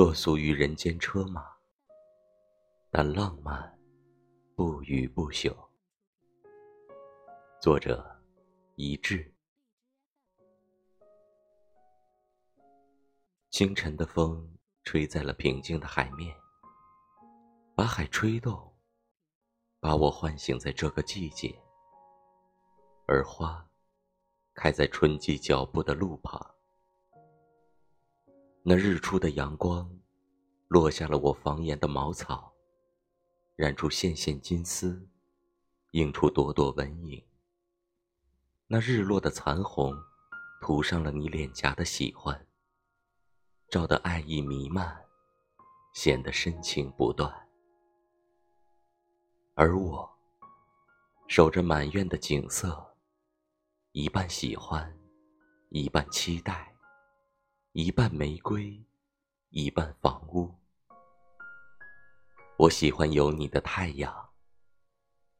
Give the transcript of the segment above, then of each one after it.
落俗于人间车马，但浪漫不渝不朽。作者：一致。清晨的风吹在了平静的海面，把海吹动，把我唤醒在这个季节。而花，开在春季脚步的路旁。那日出的阳光，落下了我房檐的茅草，染出线线金丝，映出朵朵纹影。那日落的残红，涂上了你脸颊的喜欢，照得爱意弥漫，显得深情不断。而我，守着满院的景色，一半喜欢，一半期待。一半玫瑰，一半房屋。我喜欢有你的太阳，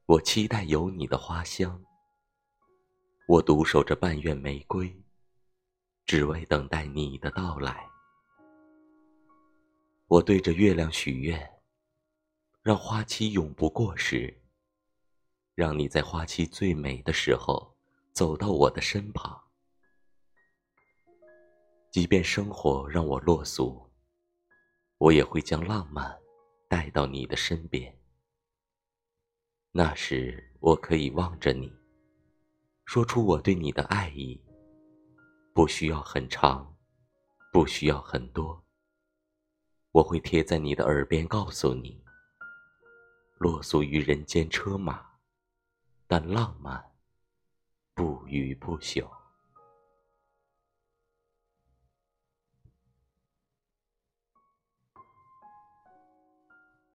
我期待有你的花香。我独守着半院玫瑰，只为等待你的到来。我对着月亮许愿，让花期永不过时，让你在花期最美的时候走到我的身旁。即便生活让我落俗，我也会将浪漫带到你的身边。那时，我可以望着你，说出我对你的爱意。不需要很长，不需要很多。我会贴在你的耳边，告诉你：落俗于人间车马，但浪漫不渝不朽。